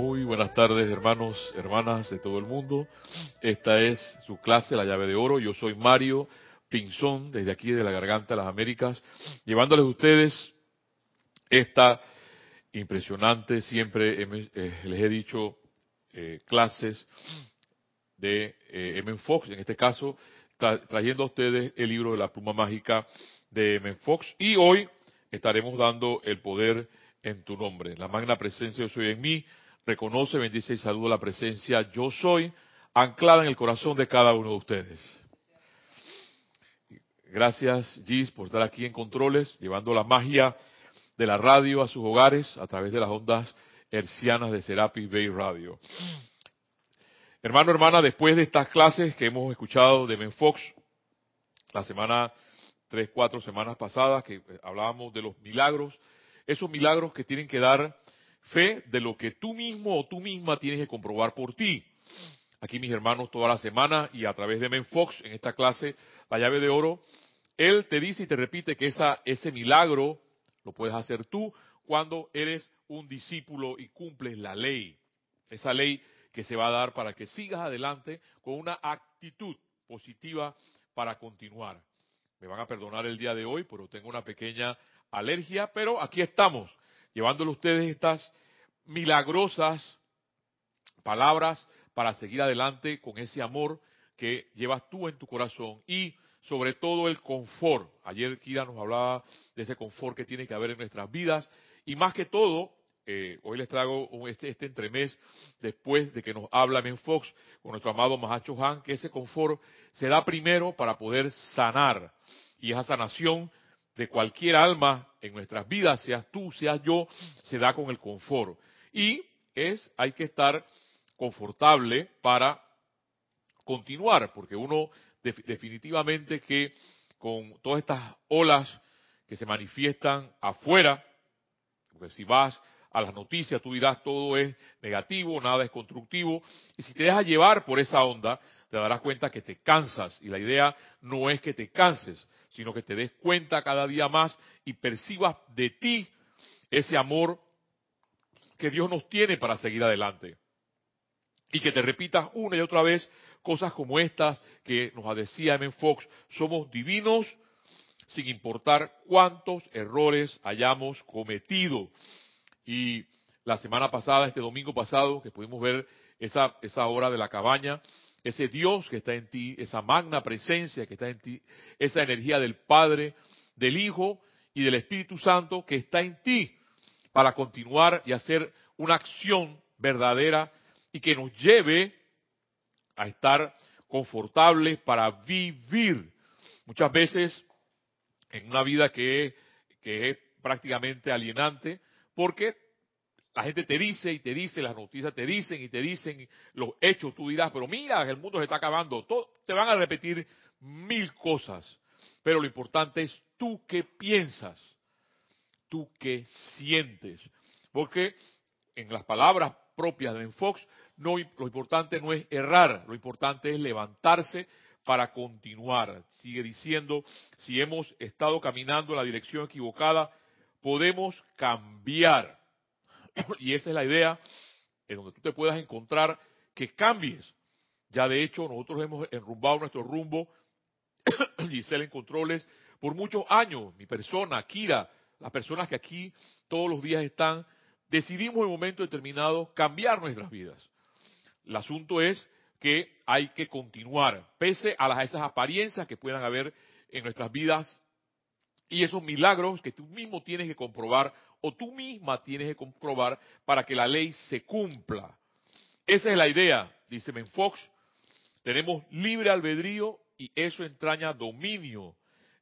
Muy buenas tardes, hermanos, hermanas de todo el mundo. Esta es su clase, La llave de oro. Yo soy Mario Pinzón, desde aquí de la Garganta de las Américas, llevándoles a ustedes esta impresionante, siempre eh, les he dicho, eh, clases de eh, M. Fox, en este caso, trayendo a ustedes el libro de la pluma mágica de M. Fox. Y hoy estaremos dando el poder en tu nombre. La magna presencia yo soy en mí reconoce, bendice y saluda la presencia yo soy anclada en el corazón de cada uno de ustedes. Gracias, Gis, por estar aquí en Controles, llevando la magia de la radio a sus hogares a través de las ondas hercianas de Serapis Bay Radio. Hermano, hermana, después de estas clases que hemos escuchado de Ben Fox, la semana, tres, cuatro semanas pasadas, que hablábamos de los milagros, esos milagros que tienen que dar fe de lo que tú mismo o tú misma tienes que comprobar por ti. Aquí mis hermanos toda la semana y a través de Men Fox en esta clase, la llave de oro, él te dice y te repite que esa, ese milagro lo puedes hacer tú cuando eres un discípulo y cumples la ley. Esa ley que se va a dar para que sigas adelante con una actitud positiva para continuar. Me van a perdonar el día de hoy, pero tengo una pequeña alergia, pero aquí estamos, llevándole a ustedes estas milagrosas palabras para seguir adelante con ese amor que llevas tú en tu corazón. Y sobre todo el confort. Ayer Kira nos hablaba de ese confort que tiene que haber en nuestras vidas. Y más que todo, eh, hoy les traigo este, este entremés después de que nos habla Ben Fox con nuestro amado Mahacho Han, que ese confort se da primero para poder sanar. Y esa sanación de cualquier alma en nuestras vidas, seas tú, seas yo, se da con el confort. Y es, hay que estar confortable para continuar, porque uno definitivamente que con todas estas olas que se manifiestan afuera, porque si vas a las noticias tú dirás todo es negativo, nada es constructivo, y si te dejas llevar por esa onda, te darás cuenta que te cansas, y la idea no es que te canses, sino que te des cuenta cada día más y percibas de ti ese amor que Dios nos tiene para seguir adelante. Y que te repitas una y otra vez cosas como estas que nos decía M. Fox, somos divinos sin importar cuántos errores hayamos cometido. Y la semana pasada, este domingo pasado, que pudimos ver esa, esa hora de la cabaña, ese Dios que está en ti, esa magna presencia que está en ti, esa energía del Padre, del Hijo y del Espíritu Santo que está en ti para continuar y hacer una acción verdadera y que nos lleve a estar confortables para vivir. Muchas veces en una vida que, que es prácticamente alienante, porque la gente te dice y te dice, las noticias te dicen y te dicen los hechos, tú dirás, pero mira, el mundo se está acabando. te van a repetir mil cosas, pero lo importante es tú qué piensas, tú qué sientes. Porque en las palabras propias de Fox, no, lo importante no es errar, lo importante es levantarse para continuar. Sigue diciendo, si hemos estado caminando en la dirección equivocada, podemos cambiar y esa es la idea en donde tú te puedas encontrar que cambies. Ya de hecho, nosotros hemos enrumbado nuestro rumbo, Giselle en controles, por muchos años. Mi persona, Kira, las personas que aquí todos los días están, decidimos en un momento determinado cambiar nuestras vidas. El asunto es que hay que continuar, pese a, las, a esas apariencias que puedan haber en nuestras vidas y esos milagros que tú mismo tienes que comprobar o tú misma tienes que comprobar para que la ley se cumpla. Esa es la idea, dice Menfox. Tenemos libre albedrío y eso entraña dominio,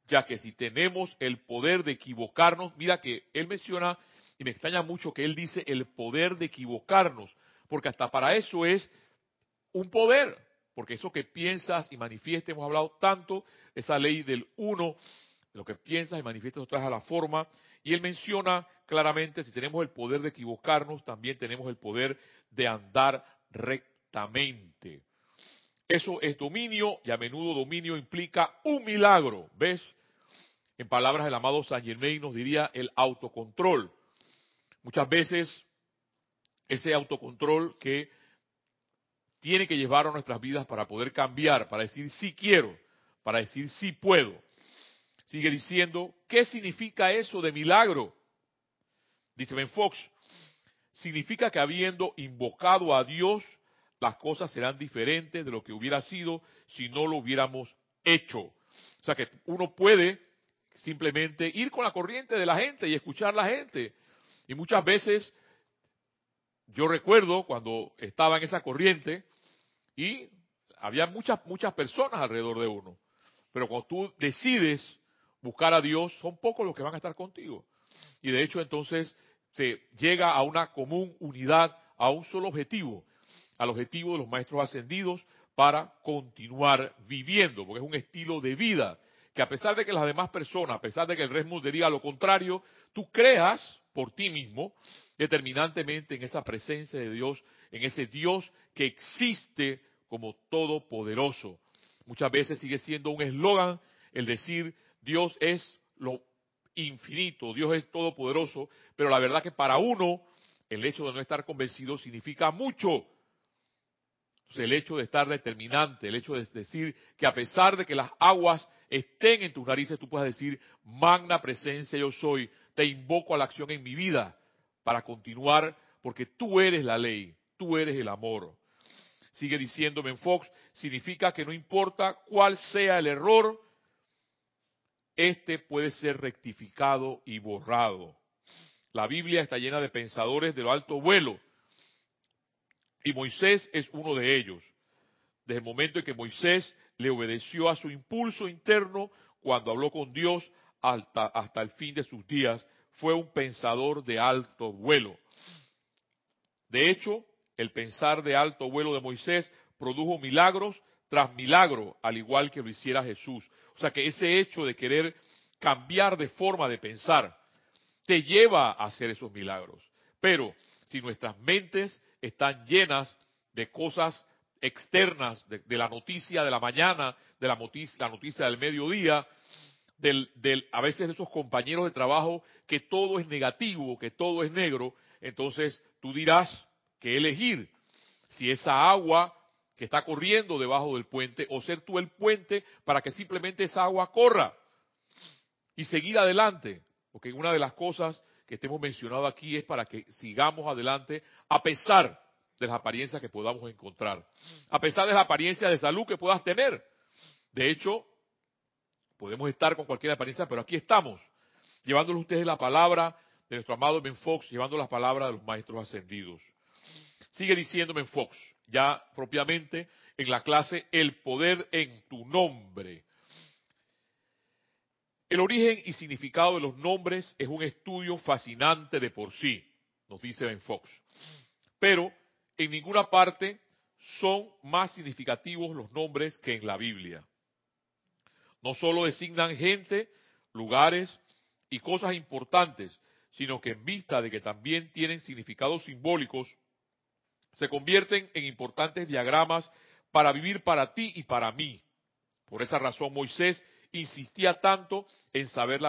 ya que si tenemos el poder de equivocarnos, mira que él menciona, y me extraña mucho que él dice el poder de equivocarnos, porque hasta para eso es un poder, porque eso que piensas y manifiestas, hemos hablado tanto esa ley del uno, lo que piensas y manifiestas traes a la forma, y él menciona claramente, si tenemos el poder de equivocarnos, también tenemos el poder de andar rectamente. Eso es dominio y a menudo dominio implica un milagro. ¿Ves? En palabras del amado San Germain nos diría el autocontrol. Muchas veces ese autocontrol que tiene que llevar a nuestras vidas para poder cambiar, para decir sí quiero, para decir sí puedo. Sigue diciendo, ¿qué significa eso de milagro? Dice Ben Fox, significa que habiendo invocado a Dios, las cosas serán diferentes de lo que hubiera sido si no lo hubiéramos hecho. O sea que uno puede simplemente ir con la corriente de la gente y escuchar a la gente. Y muchas veces yo recuerdo cuando estaba en esa corriente y había muchas, muchas personas alrededor de uno. Pero cuando tú decides buscar a Dios, son pocos los que van a estar contigo. Y de hecho entonces se llega a una común unidad, a un solo objetivo, al objetivo de los maestros ascendidos para continuar viviendo, porque es un estilo de vida que a pesar de que las demás personas, a pesar de que el resto te diga lo contrario, tú creas por ti mismo determinantemente en esa presencia de Dios, en ese Dios que existe como todopoderoso. Muchas veces sigue siendo un eslogan el decir Dios es lo infinito, Dios es todopoderoso, pero la verdad que para uno el hecho de no estar convencido significa mucho. el hecho de estar determinante, el hecho de decir que a pesar de que las aguas estén en tus narices, tú puedas decir, magna presencia yo soy, te invoco a la acción en mi vida para continuar, porque tú eres la ley, tú eres el amor. Sigue diciéndome en Fox, significa que no importa cuál sea el error, este puede ser rectificado y borrado. La Biblia está llena de pensadores de lo alto vuelo y Moisés es uno de ellos. Desde el momento en que Moisés le obedeció a su impulso interno cuando habló con Dios hasta, hasta el fin de sus días, fue un pensador de alto vuelo. De hecho, el pensar de alto vuelo de Moisés produjo milagros tras milagro, al igual que lo hiciera Jesús. O sea que ese hecho de querer cambiar de forma de pensar te lleva a hacer esos milagros. Pero si nuestras mentes están llenas de cosas externas, de, la noticia de la mañana, de la noticia, la noticia del mediodía, del, del, a veces de esos compañeros de trabajo que todo es negativo, que todo es negro, entonces tú dirás que elegir si esa agua que está corriendo debajo del puente o ser tú el puente para que simplemente esa agua corra y seguir adelante. Porque una de las cosas que estemos mencionado aquí es para que sigamos adelante a pesar de las apariencias que podamos encontrar, a pesar de la apariencia de salud que puedas tener. De hecho, podemos estar con cualquier apariencia, pero aquí estamos, llevándoles ustedes la palabra de nuestro amado Ben Fox, llevando las palabras de los maestros ascendidos. Sigue diciéndome Fox, ya propiamente en la clase El poder en tu nombre. El origen y significado de los nombres es un estudio fascinante de por sí, nos dice Ben Fox. Pero en ninguna parte son más significativos los nombres que en la Biblia. No solo designan gente, lugares y cosas importantes, sino que en vista de que también tienen significados simbólicos, se convierten en importantes diagramas para vivir para ti y para mí. Por esa razón Moisés insistía tanto en saber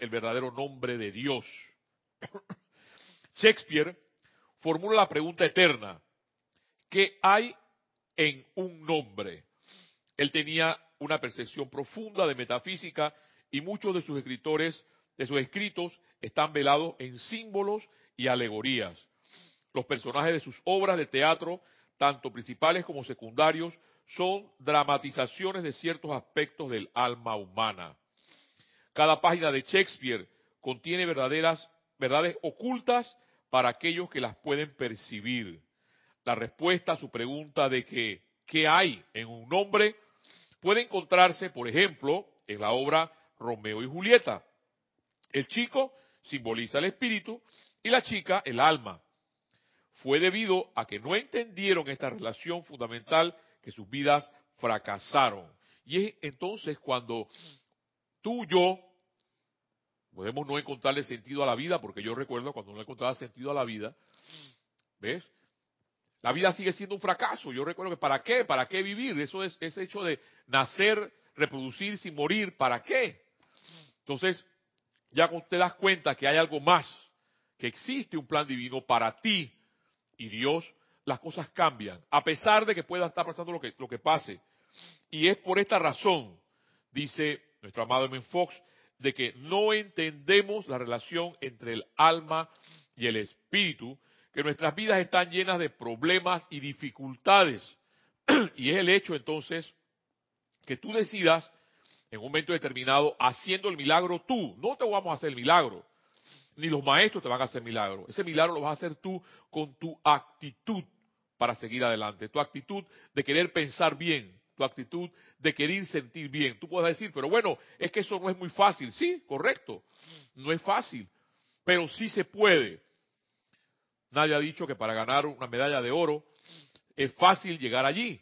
el verdadero nombre de Dios. Shakespeare formula la pregunta eterna, ¿qué hay en un nombre? Él tenía una percepción profunda de metafísica y muchos de sus escritores, de sus escritos, están velados en símbolos y alegorías. Los personajes de sus obras de teatro, tanto principales como secundarios, son dramatizaciones de ciertos aspectos del alma humana. Cada página de Shakespeare contiene verdaderas verdades ocultas para aquellos que las pueden percibir. La respuesta a su pregunta de que qué hay en un nombre puede encontrarse, por ejemplo, en la obra Romeo y Julieta. El chico simboliza el espíritu y la chica el alma fue debido a que no entendieron esta relación fundamental que sus vidas fracasaron. Y es entonces cuando tú y yo podemos no encontrarle sentido a la vida, porque yo recuerdo cuando no encontraba sentido a la vida, ¿ves? La vida sigue siendo un fracaso. Yo recuerdo que ¿para qué? ¿Para qué vivir? Eso es ese hecho de nacer, reproducirse y morir, ¿para qué? Entonces, ya te das cuenta que hay algo más, que existe un plan divino para ti, y Dios, las cosas cambian, a pesar de que pueda estar pasando lo que, lo que pase. Y es por esta razón, dice nuestro amado M. Fox, de que no entendemos la relación entre el alma y el espíritu, que nuestras vidas están llenas de problemas y dificultades. y es el hecho entonces que tú decidas en un momento determinado haciendo el milagro tú. No te vamos a hacer el milagro, ni los maestros te van a hacer milagro. Ese milagro lo vas a hacer tú con tu actitud para seguir adelante, tu actitud de querer pensar bien, tu actitud de querer sentir bien. Tú puedes decir, pero bueno, es que eso no es muy fácil. Sí, correcto, no es fácil, pero sí se puede. Nadie ha dicho que para ganar una medalla de oro es fácil llegar allí.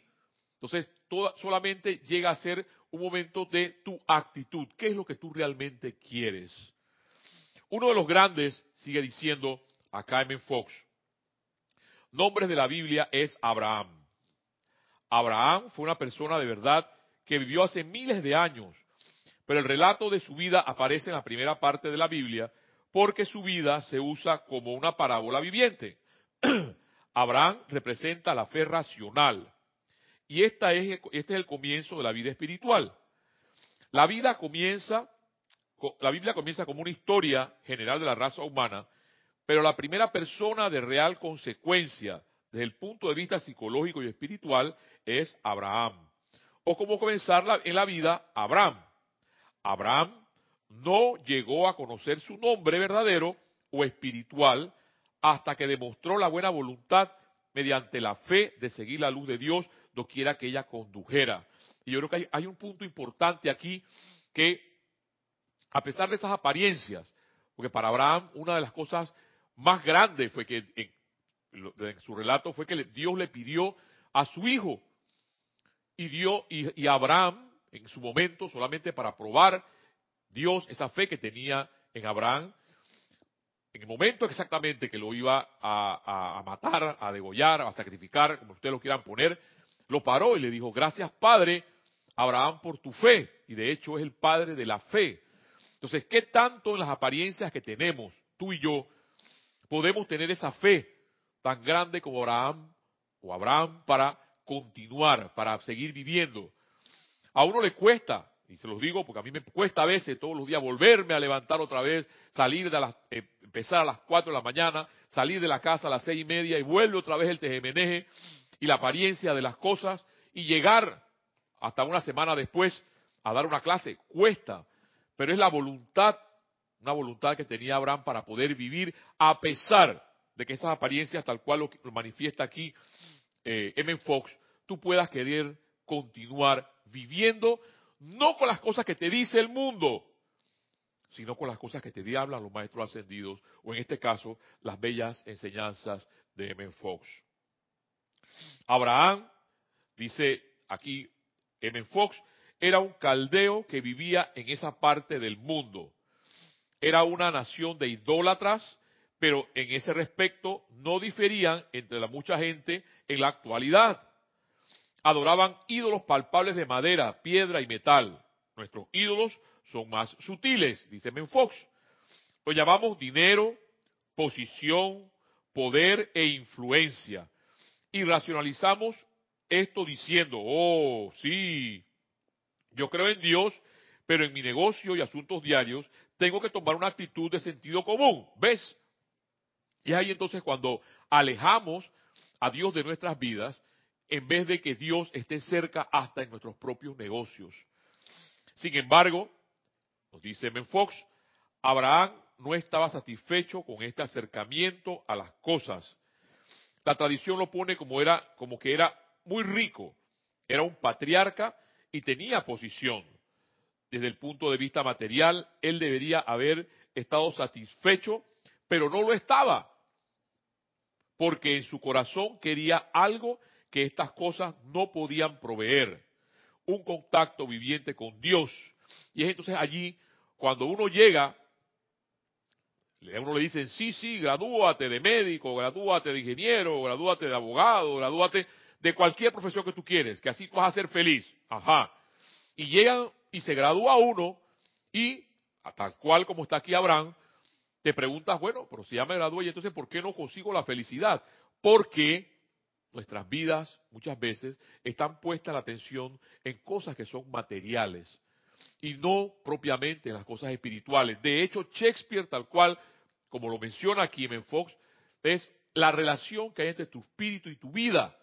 Entonces, solamente llega a ser un momento de tu actitud. ¿Qué es lo que tú realmente quieres? Uno de los grandes sigue diciendo acá en Fox, nombres de la Biblia es Abraham. Abraham fue una persona de verdad que vivió hace miles de años, pero el relato de su vida aparece en la primera parte de la Biblia porque su vida se usa como una parábola viviente. Abraham representa la fe racional y esta es, este es el comienzo de la vida espiritual. La vida comienza, la Biblia comienza como una historia general de la raza humana, pero la primera persona de real consecuencia desde el punto de vista psicológico y espiritual es Abraham. O como comenzar en la vida, Abraham. Abraham no llegó a conocer su nombre verdadero o espiritual hasta que demostró la buena voluntad mediante la fe de seguir la luz de Dios quiera que ella condujera. Y yo creo que hay, un punto importante aquí que, a pesar de esas apariencias, porque para Abraham una de las cosas más grandes fue que en, su relato fue que Dios le pidió a su hijo y, dio, y, Abraham en su momento solamente para probar Dios esa fe que tenía en Abraham en el momento exactamente que lo iba a, a, matar, a degollar, a sacrificar, como ustedes lo quieran poner, lo paró y le dijo, gracias Padre Abraham por tu fe. Y de hecho es el Padre de la fe. Entonces, ¿qué tanto en las apariencias que tenemos, tú y yo, podemos tener esa fe tan grande como Abraham o Abraham para continuar, para seguir viviendo? A uno le cuesta, y se los digo porque a mí me cuesta a veces todos los días volverme a levantar otra vez, salir de eh, empezar a las cuatro de la mañana, salir de la casa a las seis y media y vuelve otra vez el tejemeneje y la apariencia de las cosas y llegar hasta una semana después a dar una clase. Cuesta, pero es la voluntad, una voluntad que tenía Abraham para poder vivir a pesar de que esas apariencias, tal cual lo, manifiesta aquí eh, M. Fox, tú puedas querer continuar viviendo no con las cosas que te dice el mundo, sino con las cosas que te hablan los maestros ascendidos, o en este caso, las bellas enseñanzas de M. Fox. Abraham, dice aquí M. Fox, era un caldeo que vivía en esa parte del mundo. Era una nación de idólatras, pero en ese respecto no diferían entre la mucha gente en la actualidad. Adoraban ídolos palpables de madera, piedra y metal. Nuestros ídolos son más sutiles, dice Fox. Lo llamamos dinero, posición, poder e influencia y racionalizamos esto diciendo, oh, sí, yo creo en Dios, pero en mi negocio y asuntos diarios tengo que tomar una actitud de sentido común, ¿ves? Y es ahí entonces cuando alejamos a Dios de nuestras vidas, en vez de que Dios esté cerca hasta en nuestros propios negocios. Sin embargo, nos dice Menfox, Abraham no estaba satisfecho con este acercamiento a las cosas la tradición lo pone como era, como que era muy rico, era un patriarca y tenía posición. Desde el punto de vista material, él debería haber estado satisfecho, pero no lo estaba, porque en su corazón quería algo que estas cosas no podían proveer, un contacto viviente con Dios. Y es entonces allí cuando uno llega uno le dicen, sí, sí, gradúate de médico, gradúate de ingeniero, gradúate de abogado, gradúate de cualquier profesión que tú quieres, que así vas a ser feliz. Ajá. Y llegan y se gradúa uno y, tal cual como está aquí Abraham, te preguntas, bueno, pero si ya me gradué, y entonces ¿por qué no consigo la felicidad? porque nuestras vidas muchas veces están puestas la atención en cosas que son materiales y no propiamente en las cosas espirituales. De hecho, Shakespeare, tal cual, como lo menciona aquí en Fox, es la relación que hay entre tu espíritu y tu vida.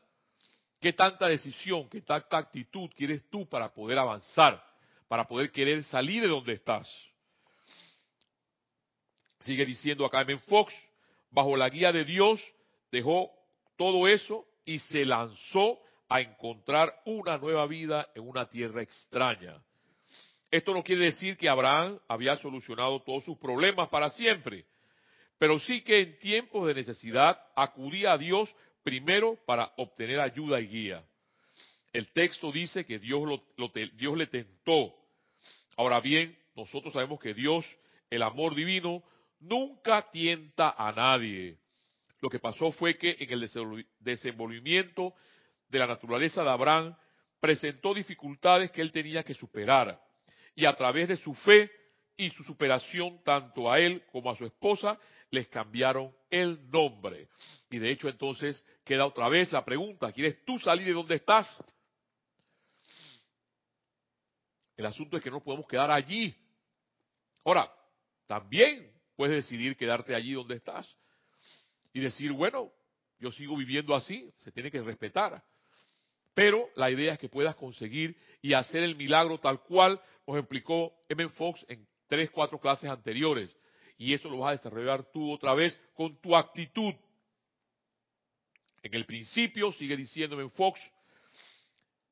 ¿Qué tanta decisión, qué tanta actitud quieres tú para poder avanzar, para poder querer salir de donde estás? Sigue diciendo acá en Fox, bajo la guía de Dios, dejó todo eso y se lanzó a encontrar una nueva vida en una tierra extraña. Esto no quiere decir que Abraham había solucionado todos sus problemas para siempre, pero sí que en tiempos de necesidad acudía a Dios primero para obtener ayuda y guía. El texto dice que Dios, Dios le tentó. Ahora bien, nosotros sabemos que Dios, el amor divino, nunca tienta a nadie. Lo que pasó fue que en el desenvolvimiento de la naturaleza de Abraham presentó dificultades que él tenía que superar. Y a través de su fe y su superación, tanto a él como a su esposa, les cambiaron el nombre. Y de hecho entonces queda otra vez la pregunta, ¿quieres tú salir de donde estás? El asunto es que no podemos quedar allí. Ahora, también puedes decidir quedarte allí donde estás y decir, bueno, yo sigo viviendo así, se tiene que respetar. Pero la idea es que puedas conseguir y hacer el milagro tal cual nos explicó M. Fox en tres, cuatro clases anteriores. Y eso lo vas a desarrollar tú otra vez con tu actitud. En el principio, sigue diciendo M. Fox,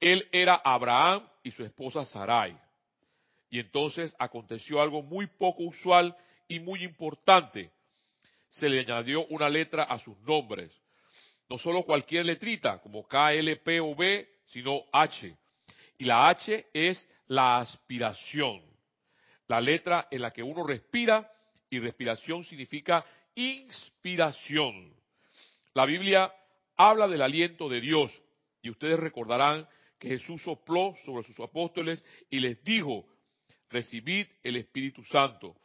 él era Abraham y su esposa Sarai. Y entonces aconteció algo muy poco usual y muy importante. Se le añadió una letra a sus nombres. No solo cualquier letrita, como K, L, P o B, sino H. Y la H es la aspiración. La letra en la que uno respira y respiración significa inspiración. La Biblia habla del aliento de Dios y ustedes recordarán que Jesús sopló sobre sus apóstoles y les dijo, recibid el Espíritu Santo.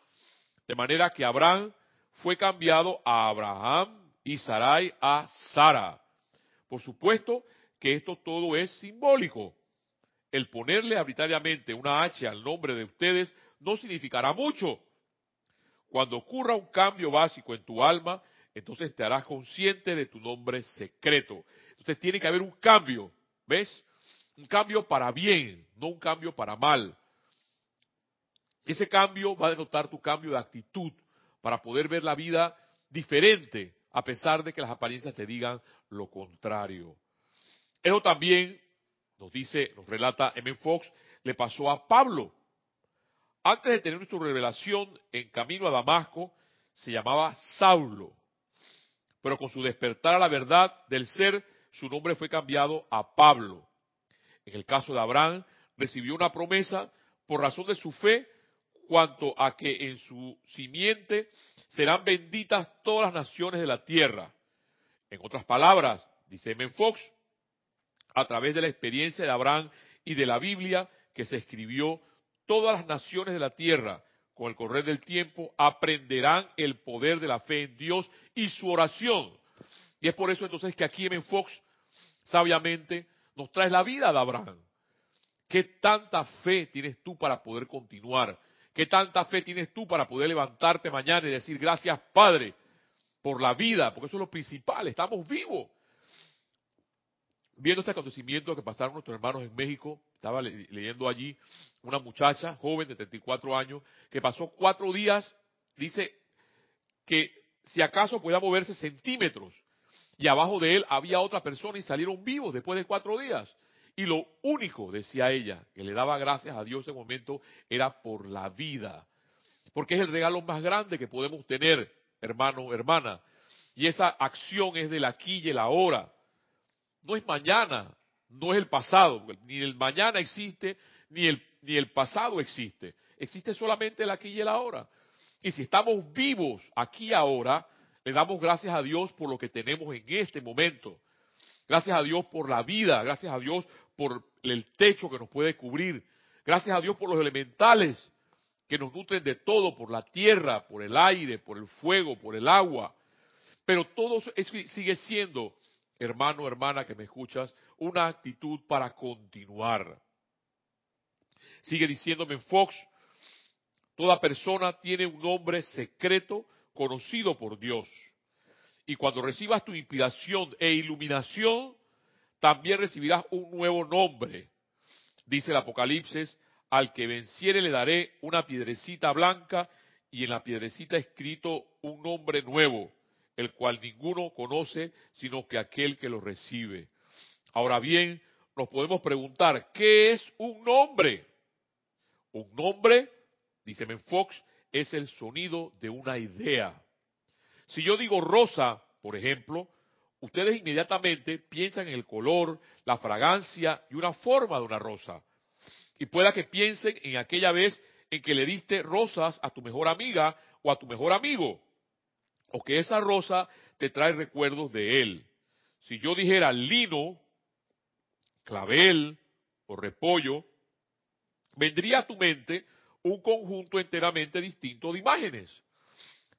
De manera que Abraham fue cambiado a Abraham y Sarai a Sara. Por supuesto que esto todo es simbólico. El ponerle arbitrariamente una H al nombre de ustedes no significará mucho. Cuando ocurra un cambio básico en tu alma, entonces te harás consciente de tu nombre secreto. Entonces tiene que haber un cambio, ¿ves? Un cambio para bien, no un cambio para mal. Ese cambio va a denotar tu cambio de actitud para poder ver la vida diferente, a pesar de que las apariencias te digan lo contrario. Eso también nos dice, nos relata M. Fox, le pasó a Pablo. Antes de tener su revelación en camino a Damasco, se llamaba Saulo. Pero con su despertar a la verdad del ser, su nombre fue cambiado a Pablo. En el caso de Abraham, recibió una promesa por razón de su fe cuanto a que en su simiente serán benditas todas las naciones de la tierra. En otras palabras, dice Men Fox, a través de la experiencia de Abraham y de la Biblia que se escribió, todas las naciones de la tierra, con el correr del tiempo, aprenderán el poder de la fe en Dios y su oración. Y es por eso entonces que aquí Men Fox sabiamente nos trae la vida de Abraham. ¿Qué tanta fe tienes tú para poder continuar? ¿Qué tanta fe tienes tú para poder levantarte mañana y decir gracias Padre por la vida? Porque eso es lo principal, estamos vivos. Viendo este acontecimiento que pasaron nuestros hermanos en México, estaba leyendo allí una muchacha joven de 34 años que pasó cuatro días, dice que si acaso podía moverse centímetros y abajo de él había otra persona y salieron vivos después de cuatro días. Y lo único, decía ella, que le daba gracias a Dios en ese momento era por la vida. Porque es el regalo más grande que podemos tener, hermano, hermana. Y esa acción es del aquí y el ahora. No es mañana, no es el pasado. Ni el mañana existe, ni el, ni el pasado existe. Existe solamente el aquí y el ahora. Y si estamos vivos aquí ahora, le damos gracias a Dios por lo que tenemos en este momento. Gracias a Dios por la vida, gracias a Dios por el techo que nos puede cubrir, gracias a Dios por los elementales que nos nutren de todo, por la tierra, por el aire, por el fuego, por el agua. Pero todo sigue siendo, hermano, hermana que me escuchas, una actitud para continuar. Sigue diciéndome Fox, toda persona tiene un nombre secreto conocido por Dios. Y cuando recibas tu inspiración e iluminación, también recibirás un nuevo nombre. Dice el Apocalipsis, al que venciere le daré una piedrecita blanca y en la piedrecita escrito un nombre nuevo, el cual ninguno conoce sino que aquel que lo recibe. Ahora bien, nos podemos preguntar, ¿qué es un nombre? Un nombre, dice Fox, es el sonido de una idea. Si yo digo rosa, por ejemplo, ustedes inmediatamente piensan en el color, la fragancia y una forma de una rosa. Y pueda que piensen en aquella vez en que le diste rosas a tu mejor amiga o a tu mejor amigo, o que esa rosa te trae recuerdos de él. Si yo dijera lino, clavel o repollo, vendría a tu mente un conjunto enteramente distinto de imágenes.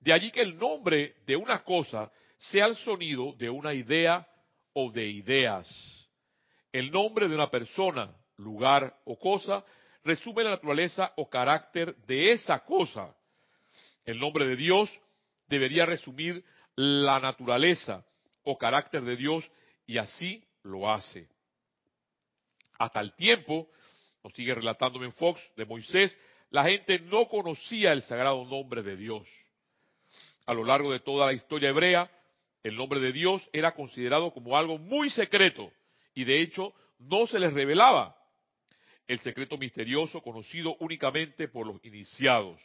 De allí que el nombre de una cosa sea el sonido de una idea o de ideas. El nombre de una persona, lugar o cosa resume la naturaleza o carácter de esa cosa. El nombre de Dios debería resumir la naturaleza o carácter de Dios y así lo hace. Hasta el tiempo, nos sigue relatándome en Fox, de Moisés, la gente no conocía el sagrado nombre de Dios. A lo largo de toda la historia hebrea, el nombre de Dios era considerado como algo muy secreto y de hecho no se les revelaba el secreto misterioso conocido únicamente por los iniciados.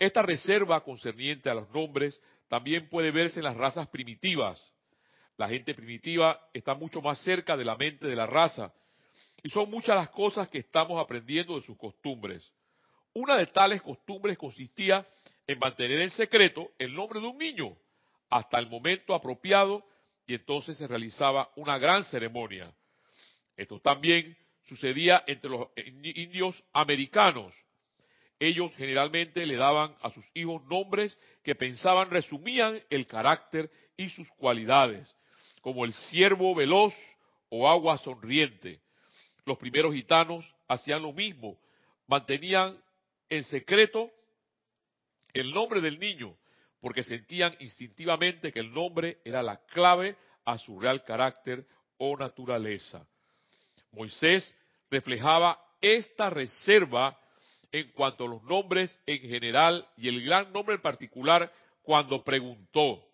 Esta reserva concerniente a los nombres también puede verse en las razas primitivas. La gente primitiva está mucho más cerca de la mente de la raza y son muchas las cosas que estamos aprendiendo de sus costumbres. Una de tales costumbres consistía en mantener en secreto el nombre de un niño hasta el momento apropiado y entonces se realizaba una gran ceremonia. Esto también sucedía entre los indios americanos. Ellos generalmente le daban a sus hijos nombres que pensaban resumían el carácter y sus cualidades, como el ciervo veloz o agua sonriente. Los primeros gitanos hacían lo mismo, mantenían en secreto el nombre del niño, porque sentían instintivamente que el nombre era la clave a su real carácter o naturaleza. Moisés reflejaba esta reserva en cuanto a los nombres en general y el gran nombre en particular cuando preguntó,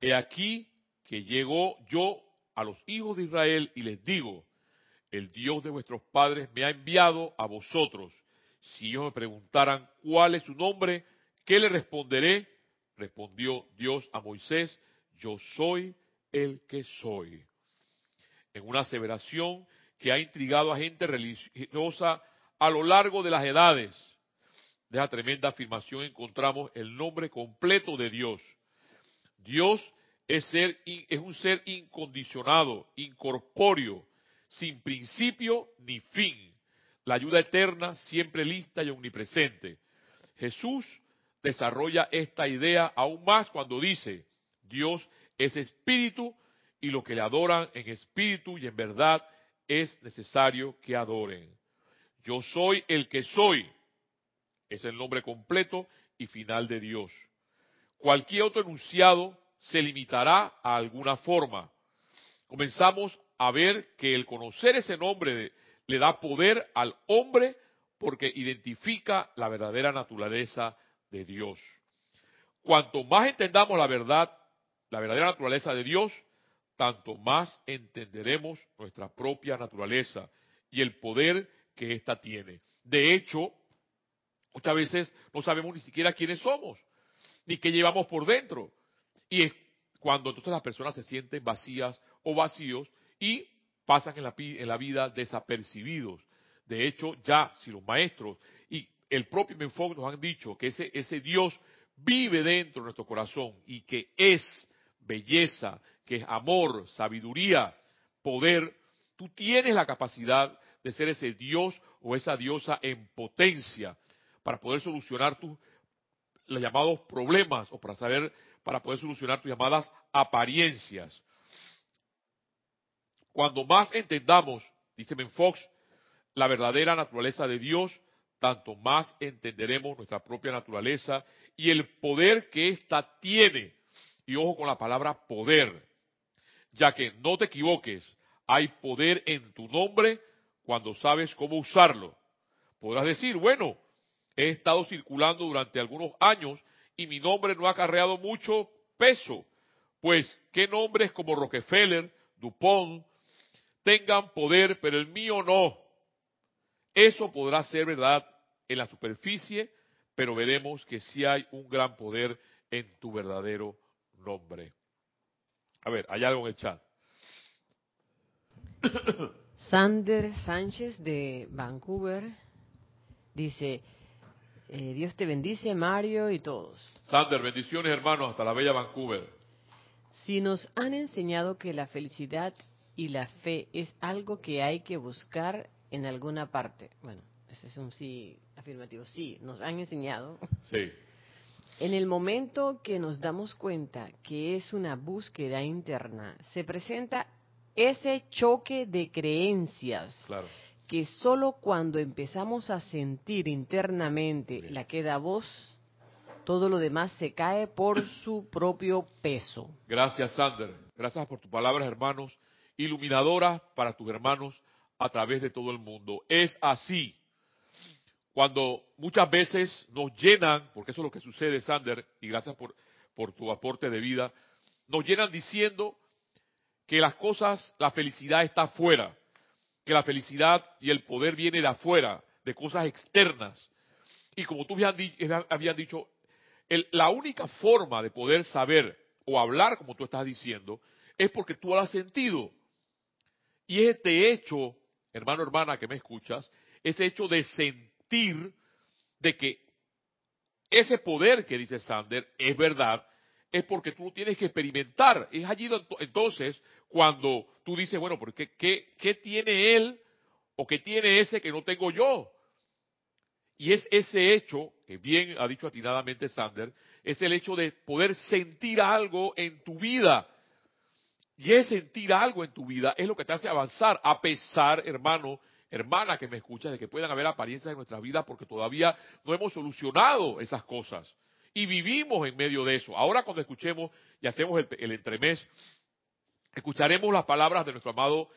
he aquí que llegó yo a los hijos de Israel y les digo, el Dios de vuestros padres me ha enviado a vosotros. Si ellos me preguntaran cuál es su nombre, ¿qué le responderé? Respondió Dios a Moisés, yo soy el que soy. En una aseveración que ha intrigado a gente religiosa a lo largo de las edades. De esa tremenda afirmación encontramos el nombre completo de Dios. Dios es, ser, es un ser incondicionado, incorpóreo, sin principio ni fin. La ayuda eterna, siempre lista y omnipresente. Jesús desarrolla esta idea aún más cuando dice, Dios es espíritu y lo que le adoran en espíritu y en verdad es necesario que adoren. Yo soy el que soy. Es el nombre completo y final de Dios. Cualquier otro enunciado se limitará a alguna forma. Comenzamos a ver que el conocer ese nombre le da poder al hombre porque identifica la verdadera naturaleza de Dios. Cuanto más entendamos la verdad, la verdadera naturaleza de Dios, tanto más entenderemos nuestra propia naturaleza y el poder que ésta tiene. De hecho, muchas veces no sabemos ni siquiera quiénes somos, ni qué llevamos por dentro. Y es cuando entonces las personas se sienten vacías o vacíos y pasan en la, en la vida desapercibidos. De hecho, ya si los maestros y el propio Menfoc nos han dicho que ese, ese Dios vive dentro de nuestro corazón y que es belleza, que es amor, sabiduría, poder, tú tienes la capacidad de ser ese Dios o esa diosa en potencia para poder solucionar tus llamados problemas o para saber, para poder solucionar tus llamadas apariencias. Cuando más entendamos, dice Fox, la verdadera naturaleza de Dios, tanto más entenderemos nuestra propia naturaleza y el poder que ésta tiene. Y ojo con la palabra poder, ya que no te equivoques, hay poder en tu nombre cuando sabes cómo usarlo. Podrás decir, bueno, he estado circulando durante algunos años y mi nombre no ha acarreado mucho peso, pues qué nombres como Rockefeller, Dupont, tengan poder, pero el mío no. Eso podrá ser verdad en la superficie, pero veremos que sí hay un gran poder en tu verdadero nombre. A ver, hay algo en el chat. Sander Sánchez de Vancouver dice, eh, Dios te bendice, Mario y todos. Sander, bendiciones hermanos, hasta la bella Vancouver. Si nos han enseñado que la felicidad y la fe es algo que hay que buscar en alguna parte, bueno, ese es un sí afirmativo, sí, nos han enseñado. Sí. En el momento que nos damos cuenta que es una búsqueda interna, se presenta ese choque de creencias Claro. que solo cuando empezamos a sentir internamente la queda voz, todo lo demás se cae por su propio peso. Gracias, Sander. Gracias por tus palabras, hermanos, iluminadoras para tus hermanos a través de todo el mundo. Es así. Cuando muchas veces nos llenan, porque eso es lo que sucede, Sander, y gracias por, por tu aporte de vida, nos llenan diciendo que las cosas, la felicidad está afuera, que la felicidad y el poder viene de afuera, de cosas externas. Y como tú di- habías dicho, el- la única forma de poder saber o hablar, como tú estás diciendo, es porque tú lo has sentido. Y este hecho, hermano, hermana, que me escuchas, ese hecho de sentir de que ese poder que dice Sander es verdad, es porque tú tienes que experimentar. Es allí entonces cuando tú dices, bueno, ¿por qué, qué, tiene él o qué tiene ese que no tengo yo? Y es ese hecho, que bien ha dicho atinadamente Sander, es el hecho de poder sentir algo en tu vida. Y es sentir algo en tu vida es lo que te hace avanzar, a pesar, hermano, hermana que me escuchas, de que puedan haber apariencias en nuestra vida porque todavía no hemos solucionado esas cosas. Y vivimos en medio de eso. Ahora cuando escuchemos y hacemos el, el entremés, escucharemos las palabras de nuestro amado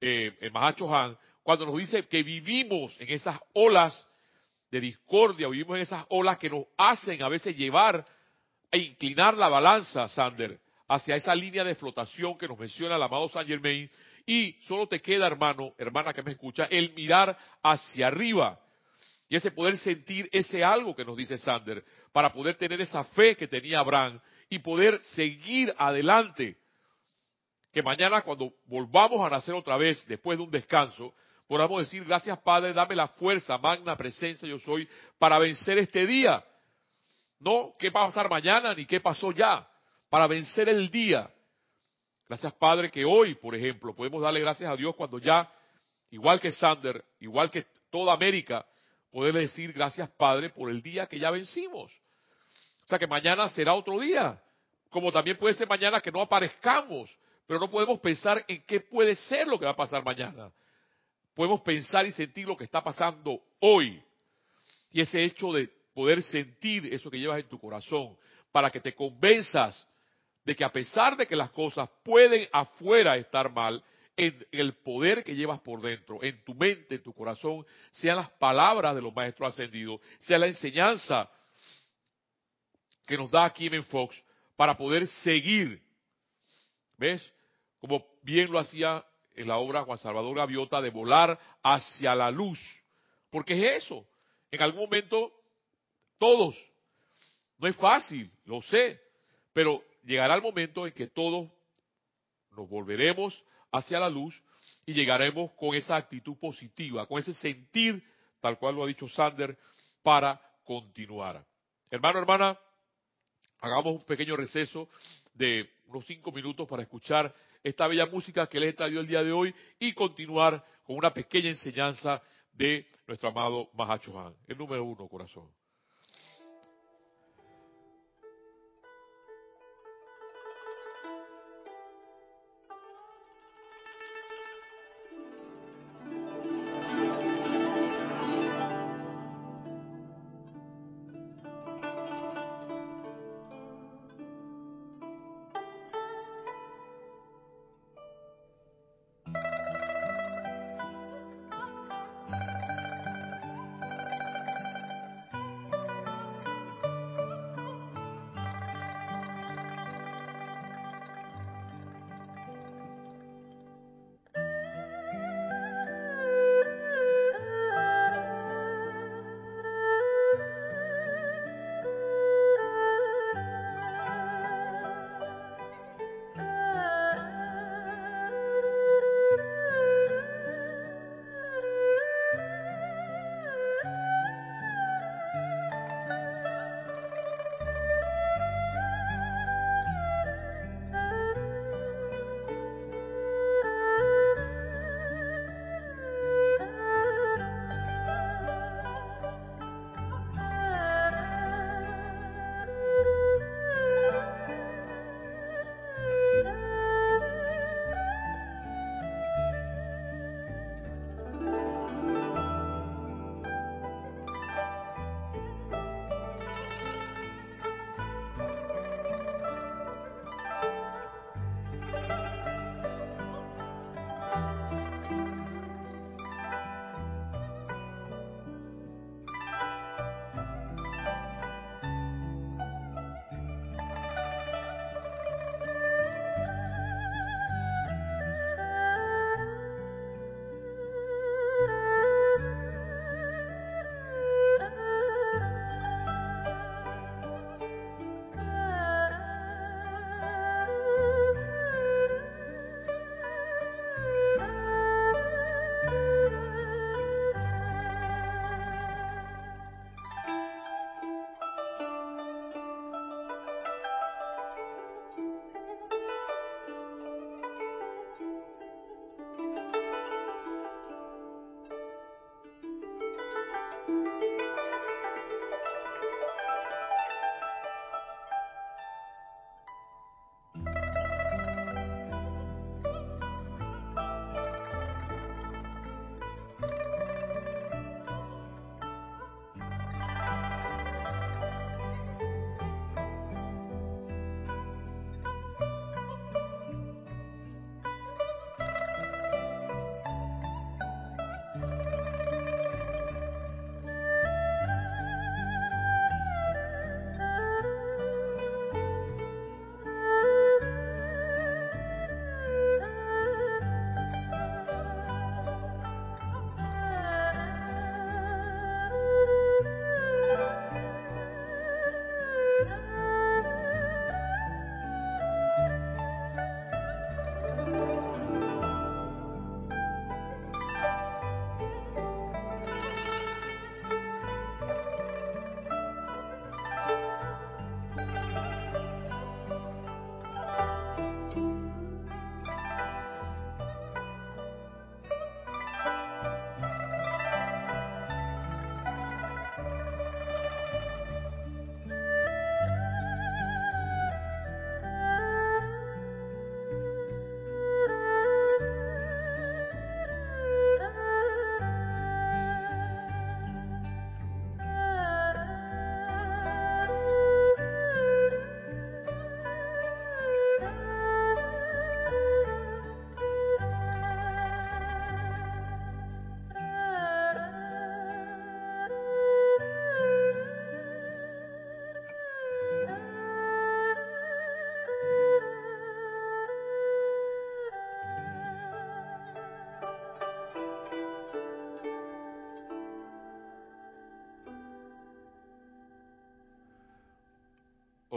eh, Mahacho Han, cuando nos dice que vivimos en esas olas de discordia, vivimos en esas olas que nos hacen a veces llevar e inclinar la balanza, Sander, hacia esa línea de flotación que nos menciona el amado Saint Germain, y solo te queda, hermano, hermana que me escucha, el mirar hacia arriba. Y ese poder sentir ese algo que nos dice Sander, para poder tener esa fe que tenía Abraham y poder seguir adelante. Que mañana cuando volvamos a nacer otra vez, después de un descanso, podamos decir, gracias Padre, dame la fuerza, magna presencia yo soy, para vencer este día. No qué va a pasar mañana ni qué pasó ya, para vencer el día. Gracias Padre que hoy, por ejemplo, podemos darle gracias a Dios cuando ya, igual que Sander, igual que toda América, poder decir gracias Padre por el día que ya vencimos. O sea que mañana será otro día, como también puede ser mañana que no aparezcamos, pero no podemos pensar en qué puede ser lo que va a pasar mañana. Podemos pensar y sentir lo que está pasando hoy. Y ese hecho de poder sentir eso que llevas en tu corazón, para que te convenzas de que a pesar de que las cosas pueden afuera estar mal, en el poder que llevas por dentro, en tu mente, en tu corazón, sean las palabras de los maestros ascendidos, sea la enseñanza que nos da Kim Fox para poder seguir. ¿Ves? Como bien lo hacía en la obra Juan Salvador Gaviota de volar hacia la luz. Porque es eso. En algún momento, todos. No es fácil, lo sé. Pero llegará el momento en que todos nos volveremos hacia la luz y llegaremos con esa actitud positiva, con ese sentir, tal cual lo ha dicho Sander, para continuar. Hermano, hermana, hagamos un pequeño receso de unos cinco minutos para escuchar esta bella música que les he el día de hoy y continuar con una pequeña enseñanza de nuestro amado Mahacho Han, el número uno, corazón.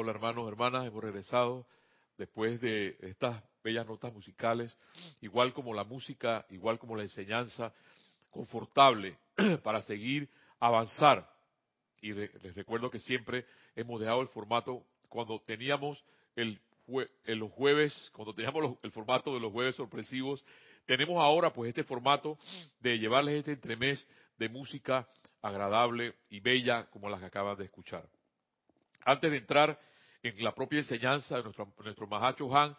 Hola hermanos, hermanas, hemos regresado después de estas bellas notas musicales, igual como la música, igual como la enseñanza, confortable para seguir avanzar. Y les recuerdo que siempre hemos dejado el formato cuando teníamos el en los jueves, cuando teníamos el formato de los jueves sorpresivos, tenemos ahora pues este formato de llevarles este entremés de música agradable y bella como las que acaban de escuchar. Antes de entrar en la propia enseñanza de nuestro, nuestro Mahacho Han,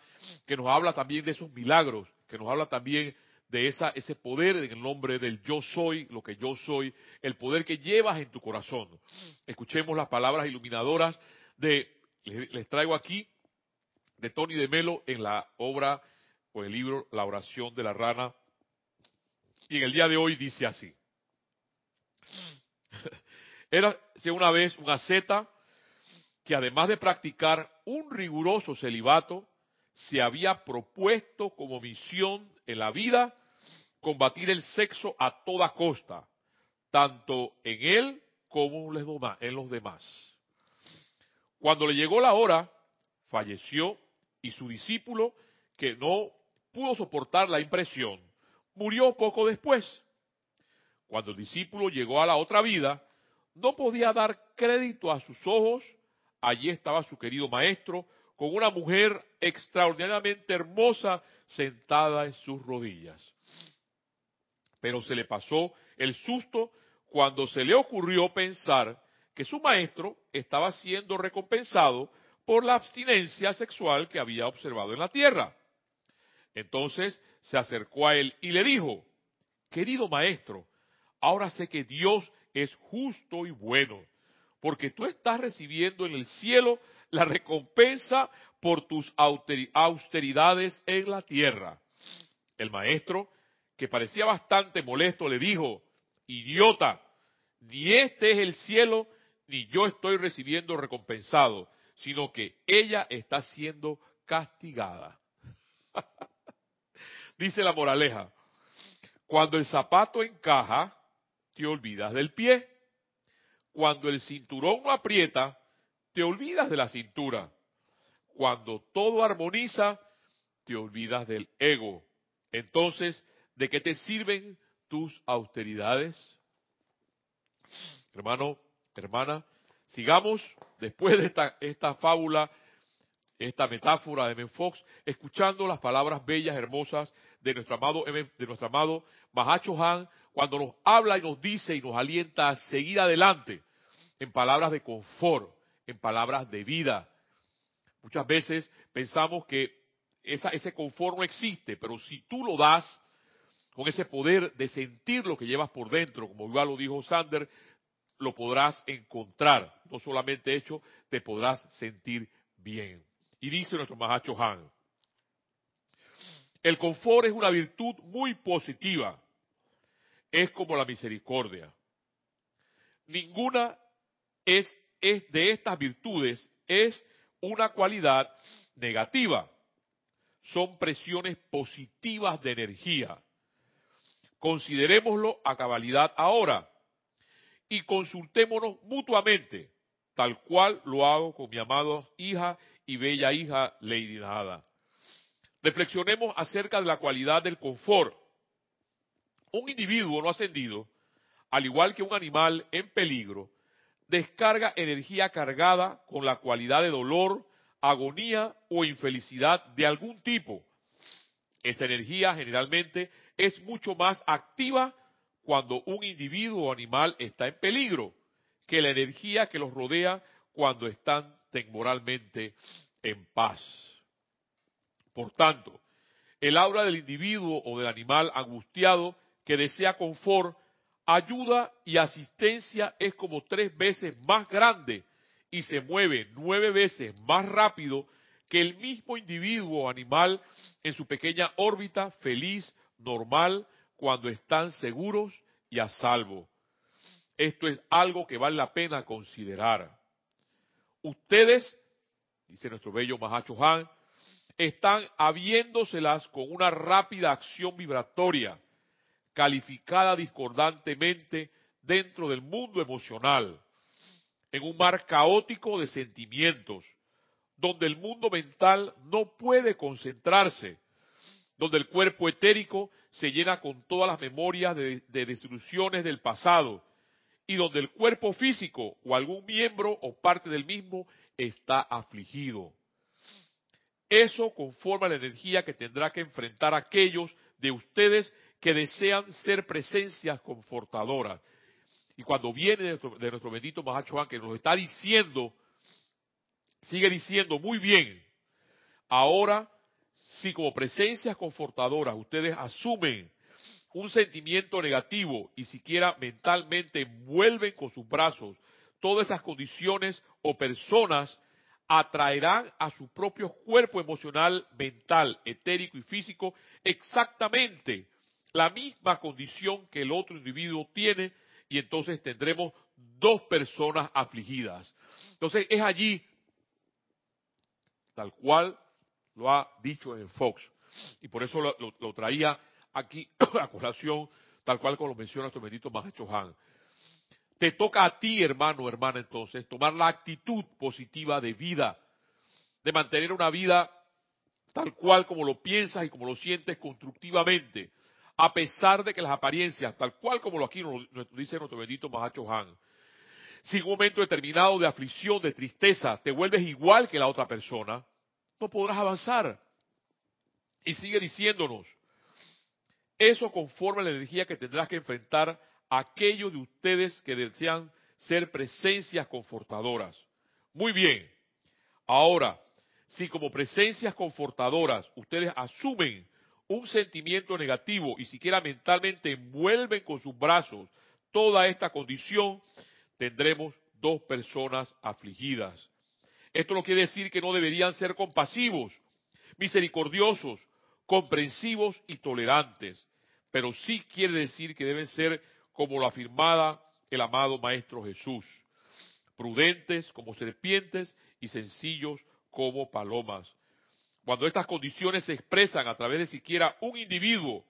que nos habla también de esos milagros, que nos habla también de esa, ese poder en el nombre del yo soy, lo que yo soy, el poder que llevas en tu corazón. Escuchemos las palabras iluminadoras de, les, traigo aquí, de Tony de Melo en la obra o el libro La oración de la rana. Y en el día de hoy dice así. Era una vez una zeta que además de practicar un riguroso celibato, se había propuesto como misión en la vida combatir el sexo a toda costa, tanto en él como en los demás. Cuando le llegó la hora, falleció y su discípulo, que no pudo soportar la impresión, murió poco después. Cuando el discípulo llegó a la otra vida, no podía dar crédito a sus ojos allí estaba su querido maestro con una mujer extraordinariamente hermosa sentada en sus rodillas. Pero se le pasó el susto cuando se le ocurrió pensar que su maestro estaba siendo recompensado por la abstinencia sexual que había observado en la tierra. Entonces se acercó a él y le dijo, querido maestro, ahora sé que Dios es justo y bueno porque tú estás recibiendo en el cielo la recompensa por tus austeridades en la tierra. El maestro, que parecía bastante molesto, le dijo, idiota, ni este es el cielo, ni yo estoy recibiendo recompensado, sino que ella está siendo castigada. Dice la moraleja, cuando el zapato encaja, te olvidas del pie cuando el cinturón no aprieta, te olvidas de la cintura. Cuando todo armoniza, te olvidas del ego. Entonces, ¿de qué te sirven tus austeridades? Hermano, hermana, sigamos después de esta, esta fábula, esta metáfora de Fox, escuchando las palabras bellas, hermosas de nuestro amado, de nuestro amado Mahacho Han, cuando nos habla y nos dice y nos alienta a seguir adelante en palabras de confort, en palabras de vida. Muchas veces pensamos que ese confort no existe, pero si tú lo das con ese poder de sentir lo que llevas por dentro, como igual lo dijo Sander, lo podrás encontrar. No solamente hecho, te podrás sentir bien. Y dice nuestro Mahacho Han, el confort es una virtud muy positiva es como la misericordia. Ninguna es, de estas virtudes es una cualidad negativa. Son presiones positivas de energía. Considerémoslo a cabalidad ahora y consultémonos mutuamente, tal cual lo hago con mi amada hija y bella hija Lady Nada. Reflexionemos acerca de la cualidad del confort un individuo no ascendido, al igual que un animal en peligro, descarga energía cargada con la cualidad de dolor, agonía o infelicidad de algún tipo. Esa energía generalmente es mucho más activa cuando un individuo o animal está en peligro que la energía que los rodea cuando están temporalmente en paz. Por tanto, el aura del individuo o del animal angustiado que desea confort, ayuda y asistencia es como tres veces más grande y se mueve nueve veces más rápido que el mismo individuo o animal en su pequeña órbita feliz, normal, cuando están seguros y a salvo. Esto es algo que vale la pena considerar. Ustedes, dice nuestro bello Mahacho Han, están habiéndoselas con una rápida acción vibratoria calificada discordantemente dentro del mundo emocional, en un mar caótico de sentimientos, donde el mundo mental no puede concentrarse, donde el cuerpo etérico se llena con todas las memorias de, de destrucciones del pasado y donde el cuerpo físico o algún miembro o parte del mismo está afligido. Eso conforma la energía que tendrá que enfrentar aquellos de ustedes que desean ser presencias confortadoras. Y cuando viene de nuestro, bendito Mahacho que nos está diciendo, sigue diciendo muy bien, ahora si como presencias confortadoras ustedes asumen un sentimiento negativo y siquiera mentalmente envuelven con sus brazos todas esas condiciones o personas atraerán a su propio cuerpo emocional, mental, etérico y físico exactamente la misma condición que el otro individuo tiene y entonces tendremos dos personas afligidas. Entonces es allí, tal cual lo ha dicho en Fox, y por eso lo, traía aquí a colación, tal cual como lo menciona nuestro bendito Mahacho Han. Te toca a ti, hermano, hermana, entonces, tomar la actitud positiva de vida, de mantener una vida tal cual como lo piensas y como lo sientes constructivamente, a pesar de que las apariencias, tal cual como lo aquí nos, dice nuestro bendito Mahacho Han, si en un momento determinado de aflicción, de tristeza, te vuelves igual que la otra persona, no podrás avanzar. Y sigue diciéndonos, eso conforme a la energía que tendrás que enfrentar aquellos de ustedes que desean ser presencias confortadoras. Muy bien. Ahora, si como presencias confortadoras ustedes asumen un sentimiento negativo y siquiera mentalmente envuelven con sus brazos toda esta condición, tendremos dos personas afligidas. Esto no quiere decir que no deberían ser compasivos, misericordiosos, comprensivos y tolerantes, pero sí quiere decir que deben ser como lo afirmaba el amado Maestro Jesús, prudentes como serpientes y sencillos como palomas. Cuando estas condiciones se expresan a través de siquiera un individuo,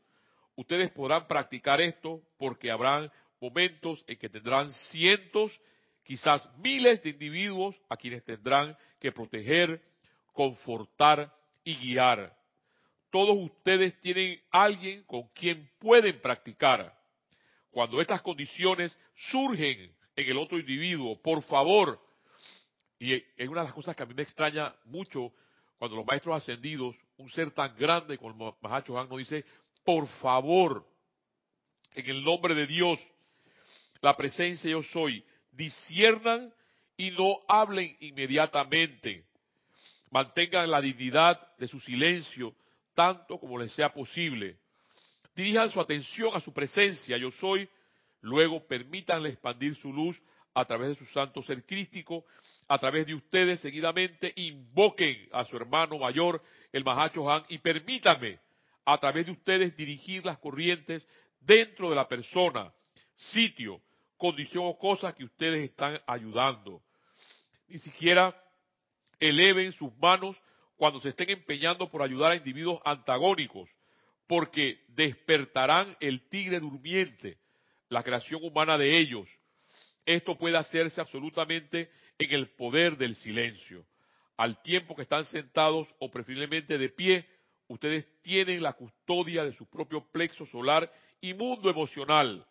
ustedes podrán practicar esto porque habrán momentos en que tendrán cientos, quizás miles de individuos a quienes tendrán que proteger, confortar y guiar. Todos ustedes tienen alguien con quien pueden practicar cuando estas condiciones surgen en el otro individuo, por favor, y es una de las cosas que a mí me extraña mucho cuando los maestros ascendidos, un ser tan grande como Mahacho Han nos dice, por favor, en el nombre de Dios, la presencia yo soy, disiernan y no hablen inmediatamente. Mantengan la dignidad de su silencio tanto como les sea posible dirijan su atención a su presencia, yo soy, luego permítanle expandir su luz a través de su santo ser crístico, a través de ustedes seguidamente invoquen a su hermano mayor, el Mahacho Han, y permítanme a través de ustedes dirigir las corrientes dentro de la persona, sitio, condición o cosa que ustedes están ayudando. Ni siquiera eleven sus manos cuando se estén empeñando por ayudar a individuos antagónicos porque despertarán el tigre durmiente, la creación humana de ellos. Esto puede hacerse absolutamente en el poder del silencio. Al tiempo que están sentados o preferiblemente de pie, ustedes tienen la custodia de su propio plexo solar y mundo emocional.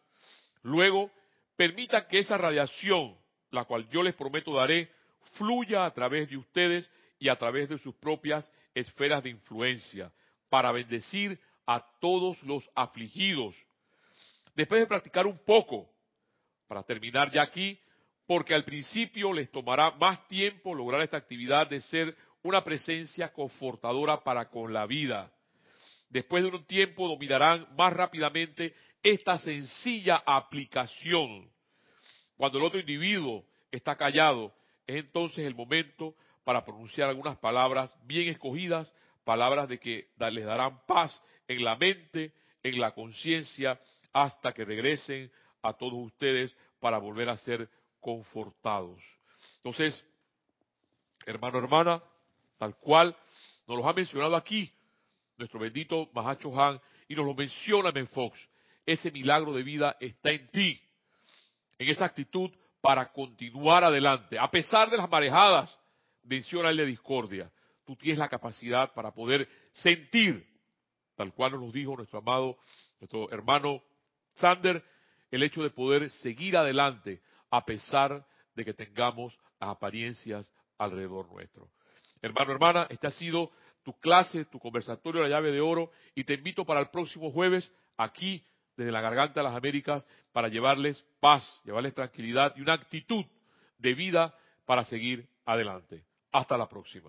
Luego, permitan que esa radiación, la cual yo les prometo daré, fluya a través de ustedes y a través de sus propias esferas de influencia, para bendecir a todos los afligidos. Después de practicar un poco, para terminar ya aquí, porque al principio les tomará más tiempo lograr esta actividad de ser una presencia confortadora para con la vida. Después de un tiempo dominarán más rápidamente esta sencilla aplicación. Cuando el otro individuo está callado, es entonces el momento para pronunciar algunas palabras bien escogidas, palabras de que les darán paz en la mente, en la conciencia, hasta que regresen a todos ustedes para volver a ser confortados. Entonces, hermano, hermana, tal cual nos lo ha mencionado aquí nuestro bendito Mahacho Han y nos lo menciona Ben Fox. Ese milagro de vida está en ti, en esa actitud para continuar adelante, a pesar de las marejadas menciona la discordia. Tú tienes la capacidad para poder sentir, tal cual nos dijo nuestro amado, nuestro hermano Sander, el hecho de poder seguir adelante a pesar de que tengamos apariencias alrededor nuestro. Hermano, hermana, esta ha sido tu clase, tu conversatorio, la llave de oro, y te invito para el próximo jueves aquí desde la garganta de las Américas para llevarles paz, llevarles tranquilidad y una actitud de vida para seguir adelante. Hasta la próxima.